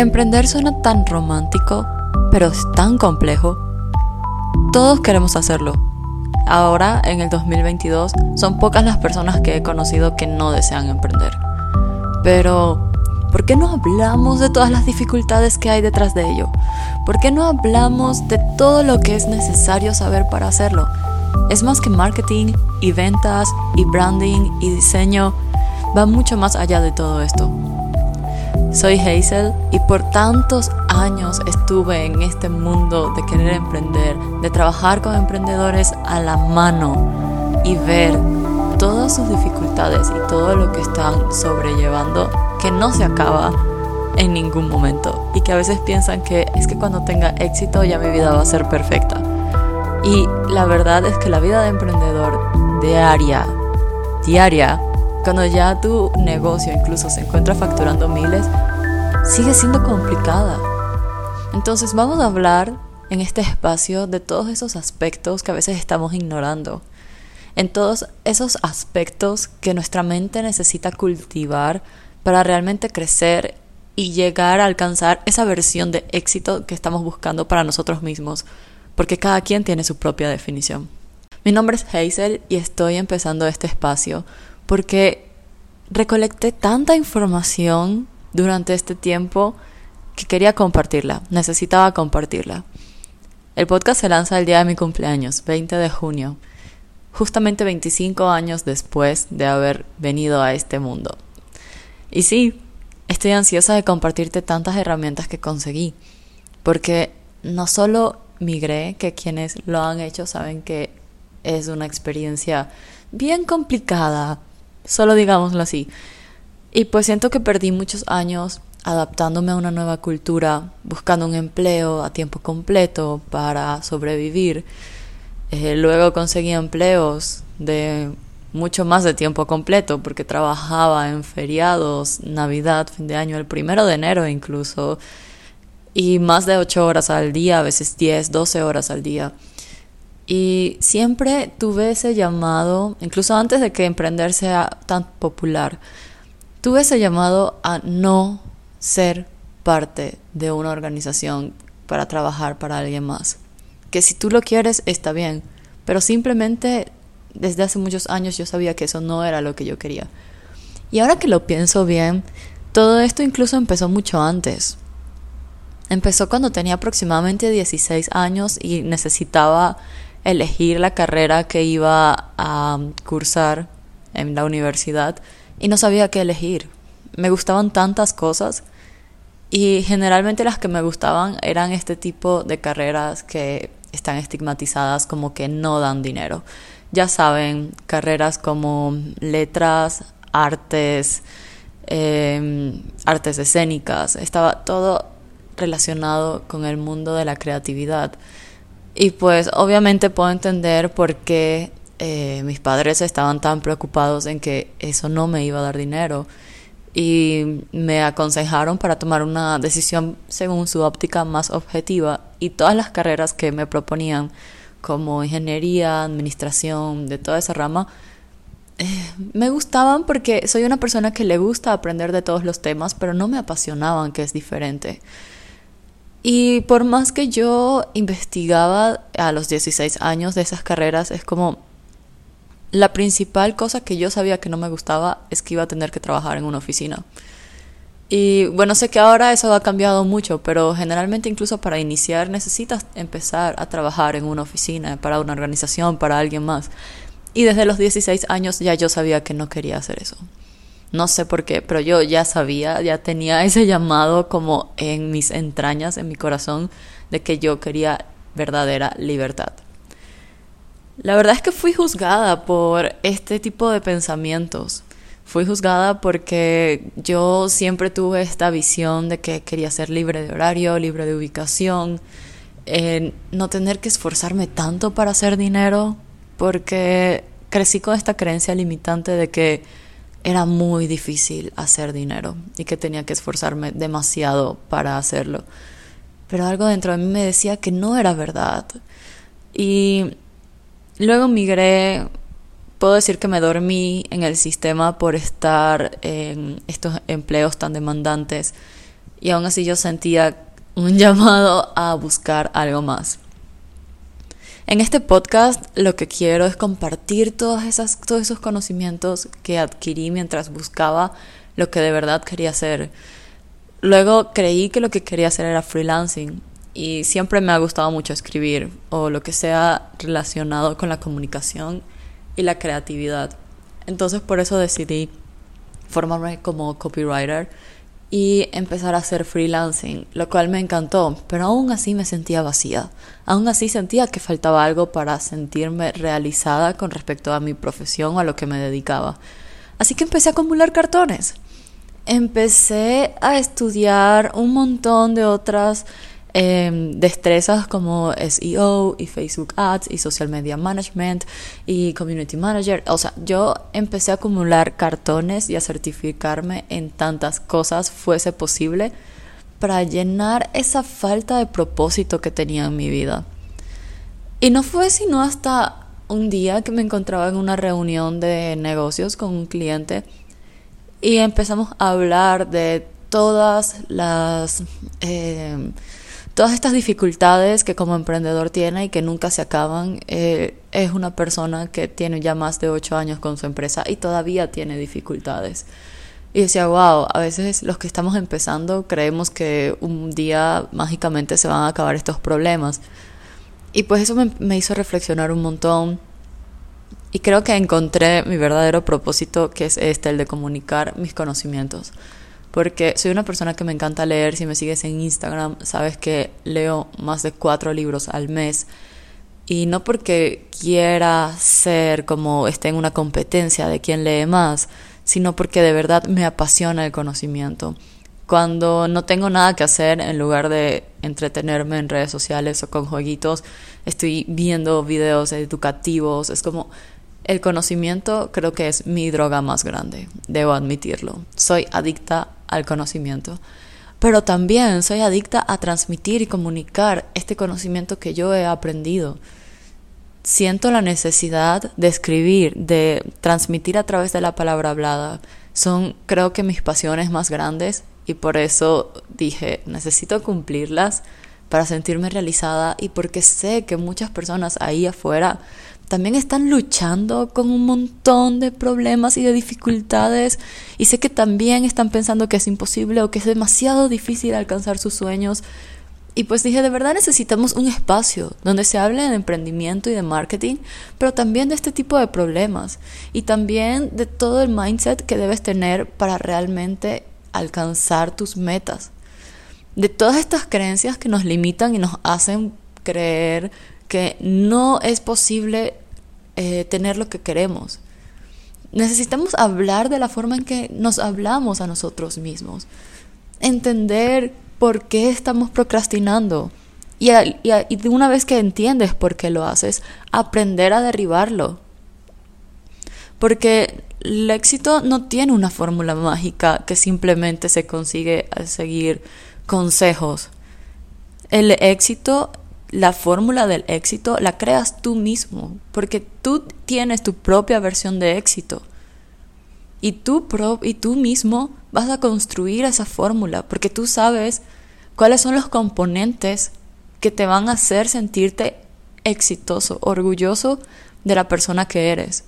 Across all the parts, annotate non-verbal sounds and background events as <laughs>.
Emprender suena tan romántico, pero es tan complejo. Todos queremos hacerlo. Ahora, en el 2022, son pocas las personas que he conocido que no desean emprender. Pero, ¿por qué no hablamos de todas las dificultades que hay detrás de ello? ¿Por qué no hablamos de todo lo que es necesario saber para hacerlo? Es más que marketing y ventas y branding y diseño, va mucho más allá de todo esto. Soy Hazel y por tantos años estuve en este mundo de querer emprender, de trabajar con emprendedores a la mano y ver todas sus dificultades y todo lo que están sobrellevando que no se acaba en ningún momento y que a veces piensan que es que cuando tenga éxito ya mi vida va a ser perfecta. Y la verdad es que la vida de emprendedor diaria, diaria, cuando ya tu negocio incluso se encuentra facturando miles, sigue siendo complicada. Entonces vamos a hablar en este espacio de todos esos aspectos que a veces estamos ignorando. En todos esos aspectos que nuestra mente necesita cultivar para realmente crecer y llegar a alcanzar esa versión de éxito que estamos buscando para nosotros mismos, porque cada quien tiene su propia definición. Mi nombre es Hazel y estoy empezando este espacio porque recolecté tanta información durante este tiempo que quería compartirla, necesitaba compartirla. El podcast se lanza el día de mi cumpleaños, 20 de junio, justamente 25 años después de haber venido a este mundo. Y sí, estoy ansiosa de compartirte tantas herramientas que conseguí, porque no solo migré, que quienes lo han hecho saben que es una experiencia bien complicada, solo digámoslo así. Y pues siento que perdí muchos años adaptándome a una nueva cultura, buscando un empleo a tiempo completo para sobrevivir. Eh, luego conseguí empleos de mucho más de tiempo completo porque trabajaba en feriados, Navidad, fin de año, el primero de enero incluso, y más de ocho horas al día, a veces 10, 12 horas al día. Y siempre tuve ese llamado, incluso antes de que emprender sea tan popular, tuve ese llamado a no ser parte de una organización para trabajar para alguien más. Que si tú lo quieres, está bien, pero simplemente desde hace muchos años yo sabía que eso no era lo que yo quería. Y ahora que lo pienso bien, todo esto incluso empezó mucho antes. Empezó cuando tenía aproximadamente 16 años y necesitaba elegir la carrera que iba a cursar en la universidad y no sabía qué elegir. Me gustaban tantas cosas y generalmente las que me gustaban eran este tipo de carreras que están estigmatizadas como que no dan dinero. Ya saben, carreras como letras, artes, em, artes escénicas, estaba todo relacionado con el mundo de la creatividad. Y pues obviamente puedo entender por qué eh, mis padres estaban tan preocupados en que eso no me iba a dar dinero y me aconsejaron para tomar una decisión según su óptica más objetiva y todas las carreras que me proponían como ingeniería, administración, de toda esa rama, eh, me gustaban porque soy una persona que le gusta aprender de todos los temas, pero no me apasionaban, que es diferente. Y por más que yo investigaba a los 16 años de esas carreras, es como la principal cosa que yo sabía que no me gustaba es que iba a tener que trabajar en una oficina. Y bueno, sé que ahora eso ha cambiado mucho, pero generalmente incluso para iniciar necesitas empezar a trabajar en una oficina, para una organización, para alguien más. Y desde los 16 años ya yo sabía que no quería hacer eso. No sé por qué, pero yo ya sabía, ya tenía <laughs> ese llamado como en mis entrañas, en mi corazón, de que yo quería verdadera libertad. La verdad es que fui juzgada por este tipo de pensamientos. Fui juzgada porque yo siempre tuve esta visión de que quería ser libre de horario, libre de ubicación, no tener que esforzarme tanto para hacer dinero, porque crecí con esta creencia limitante de que era muy difícil hacer dinero y que tenía que esforzarme demasiado para hacerlo. Pero algo dentro de mí me decía que no era verdad. Y luego migré, puedo decir que me dormí en el sistema por estar en estos empleos tan demandantes y aún así yo sentía un <laughs> llamado a buscar algo más. En este podcast lo que quiero es compartir todas esas, todos esos conocimientos que adquirí mientras buscaba lo que de verdad quería hacer. Luego creí que lo que quería hacer era freelancing y siempre me ha gustado mucho escribir o lo que sea relacionado con la comunicación y la creatividad. Entonces por eso decidí formarme como copywriter y empezar a hacer freelancing, lo cual me encantó, pero aún así me sentía vacía. Aún así sentía que faltaba algo para sentirme realizada con respecto a mi profesión o a lo que me dedicaba. Así que empecé a acumular cartones. Empecé a estudiar un montón de otras eh, destrezas como SEO y Facebook Ads y Social Media Management y Community Manager. O sea, yo empecé a acumular cartones y a certificarme en tantas cosas fuese posible para llenar esa falta de propósito que tenía en mi vida. Y no fue sino hasta un día que me encontraba en una reunión de negocios con un cliente y empezamos a hablar de todas las eh, todas estas dificultades que como emprendedor tiene y que nunca se acaban, eh, es una persona que tiene ya más de ocho años con su empresa y todavía tiene dificultades. Y decía, wow, a veces los que estamos empezando creemos que un día mágicamente se van a acabar estos problemas. Y pues eso me, me hizo reflexionar un montón. Y creo que encontré mi verdadero propósito, que es este, el de comunicar mis conocimientos porque soy una persona que me encanta leer. Si me sigues en Instagram, sabes que leo más de cuatro libros al mes. Y no porque quiera ser como esté en una competencia de quién lee más, sino porque de verdad me apasiona el conocimiento. Cuando no tengo nada que hacer, en lugar de entretenerme en redes sociales o con jueguitos, estoy viendo videos educativos. Es como el conocimiento creo que es mi droga más grande, debo admitirlo. Soy adicta al conocimiento, pero también soy adicta a transmitir y comunicar este conocimiento que yo he aprendido. Siento la necesidad de escribir, de transmitir a través de la palabra hablada. Son creo que mis pasiones más grandes y por eso dije, necesito cumplirlas para sentirme realizada y porque sé que muchas personas ahí afuera también están luchando con un montón de problemas y de dificultades y sé que también están pensando que es imposible o que es demasiado difícil alcanzar sus sueños. Y pues dije, de verdad necesitamos un espacio donde se hable de emprendimiento y de marketing, pero también de este tipo de problemas y también de todo el mindset que debes tener para realmente alcanzar tus metas. De todas estas creencias que nos limitan y nos hacen creer que no es posible eh, tener lo que queremos. Necesitamos hablar de la forma en que nos hablamos a nosotros mismos. Entender por qué estamos procrastinando. Y, y de una vez que entiendes por qué lo haces, aprender a derribarlo. Porque el éxito no tiene una fórmula mágica que simplemente se consigue al seguir consejos. El éxito la fórmula del éxito la creas tú mismo, porque tú tienes tu propia versión de éxito. Y tú, y tú mismo vas a construir esa fórmula, porque tú sabes cuáles son los componentes que te van a hacer sentirte exitoso, orgulloso de la persona que eres.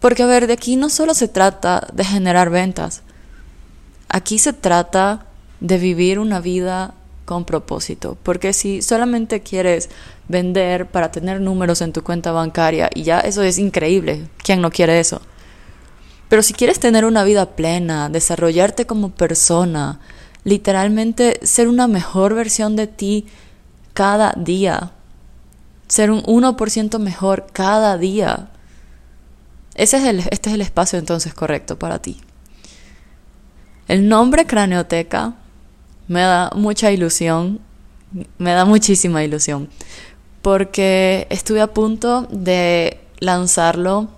Porque, a ver, de aquí no solo se trata de generar ventas, aquí se trata de vivir una vida con propósito. Porque si solamente quieres vender para tener números en tu cuenta bancaria y ya eso es increíble, ¿quién no quiere eso? Pero si quieres tener una vida plena, desarrollarte como persona, literalmente ser una mejor versión de ti cada día, ser un 1% mejor cada día, ese es el, este es el espacio entonces correcto para ti. El nombre craneoteca me da mucha ilusión, me da muchísima ilusión, porque estuve a punto de lanzarlo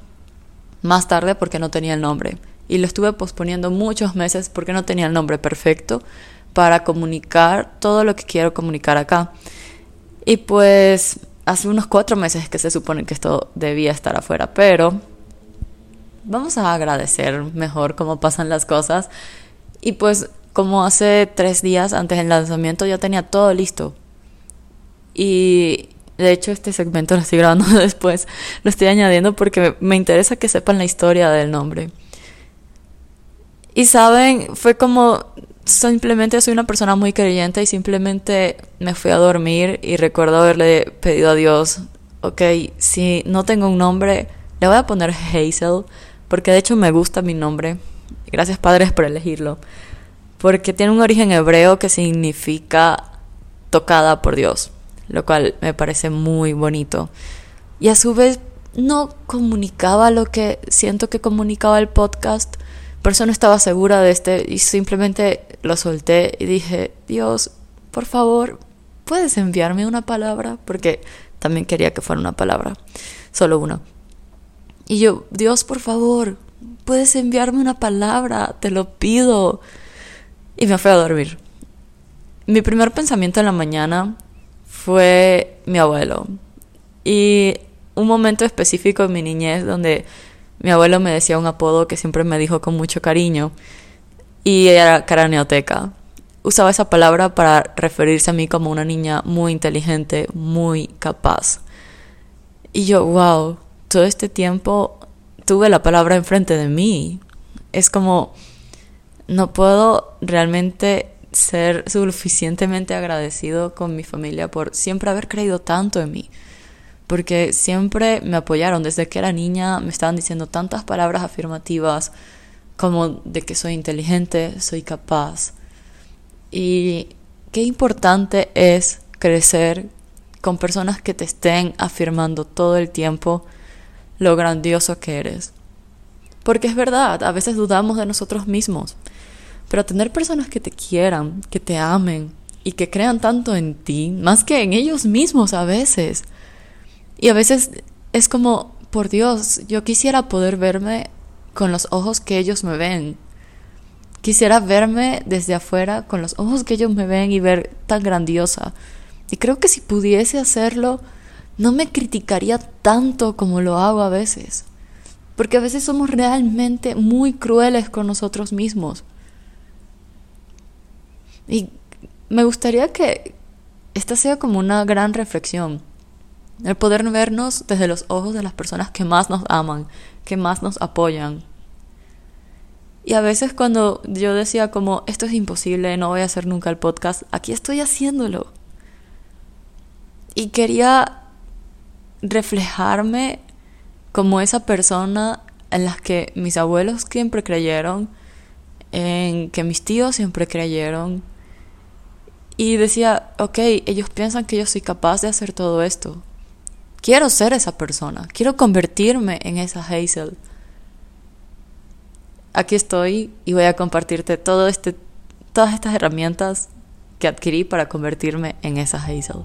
más tarde porque no tenía el nombre y lo estuve posponiendo muchos meses porque no tenía el nombre perfecto para comunicar todo lo que quiero comunicar acá. Y pues hace unos cuatro meses que se supone que esto debía estar afuera, pero vamos a agradecer mejor cómo pasan las cosas. Y pues como hace tres días antes del lanzamiento ya tenía todo listo. Y de hecho este segmento lo estoy grabando <laughs> después, lo estoy añadiendo porque me interesa que sepan la historia del nombre. Y saben, fue como simplemente soy una persona muy creyente y simplemente me fui a dormir y recuerdo haberle pedido a Dios, ok, si no tengo un nombre, le voy a poner Hazel, porque de hecho me gusta mi nombre. Gracias padres por elegirlo. Porque tiene un origen hebreo que significa tocada por Dios, lo cual me parece muy bonito. Y a su vez no comunicaba lo que siento que comunicaba el podcast, por eso no estaba segura de este y simplemente lo solté y dije, Dios, por favor, ¿puedes enviarme una palabra? Porque también quería que fuera una palabra, solo una. Y yo, Dios, por favor, puedes enviarme una palabra, te lo pido. Y me fui a dormir. Mi primer pensamiento en la mañana fue mi abuelo. Y un momento específico en mi niñez donde mi abuelo me decía un apodo que siempre me dijo con mucho cariño y era craneoteca. Usaba esa palabra para referirse a mí como una niña muy inteligente, muy capaz. Y yo, wow, todo este tiempo tuve la palabra enfrente de mí. Es como, no puedo realmente ser suficientemente agradecido con mi familia por siempre haber creído tanto en mí porque siempre me apoyaron desde que era niña, me estaban diciendo tantas palabras afirmativas como de que soy inteligente, soy capaz. Y qué importante es crecer con personas que te estén afirmando todo el tiempo lo grandioso que eres. Porque es verdad, a veces dudamos de nosotros mismos, pero tener personas que te quieran, que te amen y que crean tanto en ti, más que en ellos mismos a veces, y a veces es como, por Dios, yo quisiera poder verme con los ojos que ellos me ven. Quisiera verme desde afuera con los ojos que ellos me ven y ver tan grandiosa. Y creo que si pudiese hacerlo, no me criticaría tanto como lo hago a veces. Porque a veces somos realmente muy crueles con nosotros mismos. Y me gustaría que esta sea como una gran reflexión. El poder vernos desde los ojos de las personas que más nos aman, que más nos apoyan. Y a veces cuando yo decía como, esto es imposible, no voy a hacer nunca el podcast, aquí estoy haciéndolo. Y quería reflejarme como esa persona en la que mis abuelos siempre creyeron, en que mis tíos siempre creyeron. Y decía, ok, ellos piensan que yo soy capaz de hacer todo esto. Quiero ser esa persona, quiero convertirme en esa Hazel. Aquí estoy y voy a compartirte todo este, todas estas herramientas que adquirí para convertirme en esa Hazel.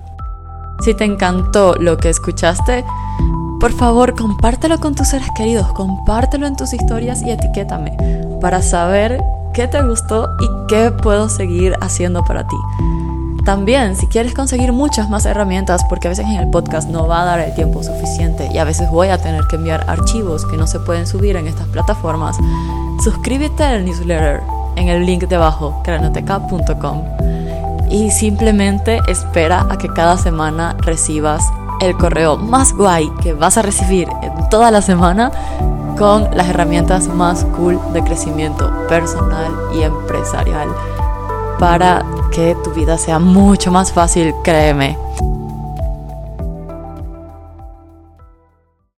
Si te encantó lo que escuchaste, por favor compártelo con tus seres queridos, compártelo en tus historias y etiquétame para saber qué te gustó y qué puedo seguir haciendo para ti. También, si quieres conseguir muchas más herramientas, porque a veces en el podcast no va a dar el tiempo suficiente y a veces voy a tener que enviar archivos que no se pueden subir en estas plataformas, suscríbete al newsletter en el link debajo, cranoteca.com. Y simplemente espera a que cada semana recibas el correo más guay que vas a recibir en toda la semana con las herramientas más cool de crecimiento personal y empresarial para que tu vida sea mucho más fácil, créeme.